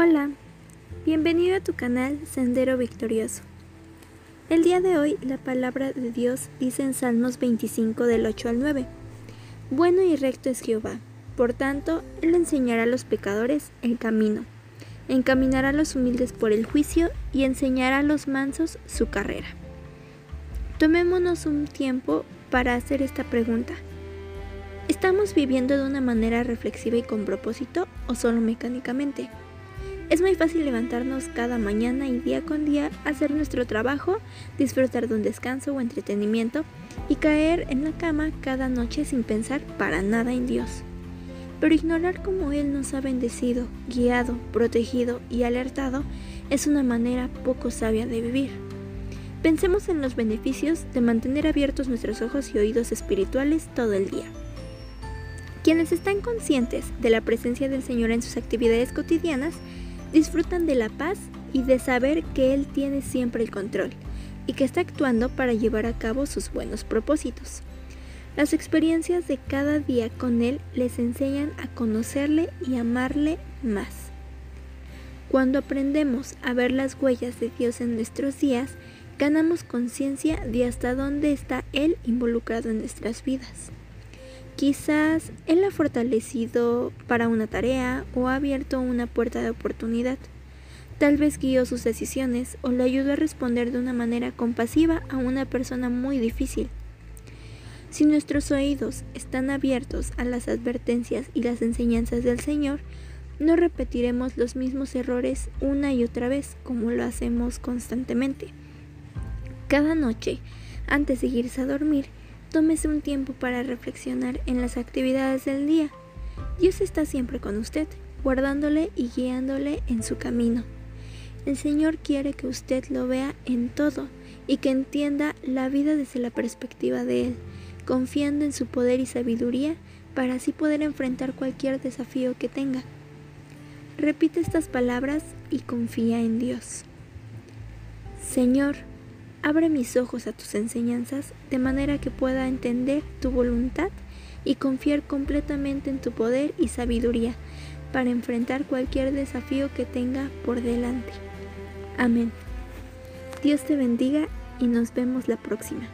Hola, bienvenido a tu canal Sendero Victorioso. El día de hoy la palabra de Dios dice en Salmos 25 del 8 al 9, Bueno y recto es Jehová, por tanto, Él enseñará a los pecadores el camino, encaminará a los humildes por el juicio y enseñará a los mansos su carrera. Tomémonos un tiempo para hacer esta pregunta. ¿Estamos viviendo de una manera reflexiva y con propósito o solo mecánicamente? Es muy fácil levantarnos cada mañana y día con día, hacer nuestro trabajo, disfrutar de un descanso o entretenimiento y caer en la cama cada noche sin pensar para nada en Dios. Pero ignorar cómo Él nos ha bendecido, guiado, protegido y alertado es una manera poco sabia de vivir. Pensemos en los beneficios de mantener abiertos nuestros ojos y oídos espirituales todo el día. Quienes están conscientes de la presencia del Señor en sus actividades cotidianas disfrutan de la paz y de saber que Él tiene siempre el control y que está actuando para llevar a cabo sus buenos propósitos. Las experiencias de cada día con Él les enseñan a conocerle y amarle más. Cuando aprendemos a ver las huellas de Dios en nuestros días, ganamos conciencia de hasta dónde está Él involucrado en nuestras vidas. Quizás Él ha fortalecido para una tarea o ha abierto una puerta de oportunidad. Tal vez guió sus decisiones o le ayudó a responder de una manera compasiva a una persona muy difícil. Si nuestros oídos están abiertos a las advertencias y las enseñanzas del Señor, no repetiremos los mismos errores una y otra vez como lo hacemos constantemente. Cada noche, antes de irse a dormir, Tómese un tiempo para reflexionar en las actividades del día. Dios está siempre con usted, guardándole y guiándole en su camino. El Señor quiere que usted lo vea en todo y que entienda la vida desde la perspectiva de Él, confiando en su poder y sabiduría para así poder enfrentar cualquier desafío que tenga. Repite estas palabras y confía en Dios. Señor, Abre mis ojos a tus enseñanzas de manera que pueda entender tu voluntad y confiar completamente en tu poder y sabiduría para enfrentar cualquier desafío que tenga por delante. Amén. Dios te bendiga y nos vemos la próxima.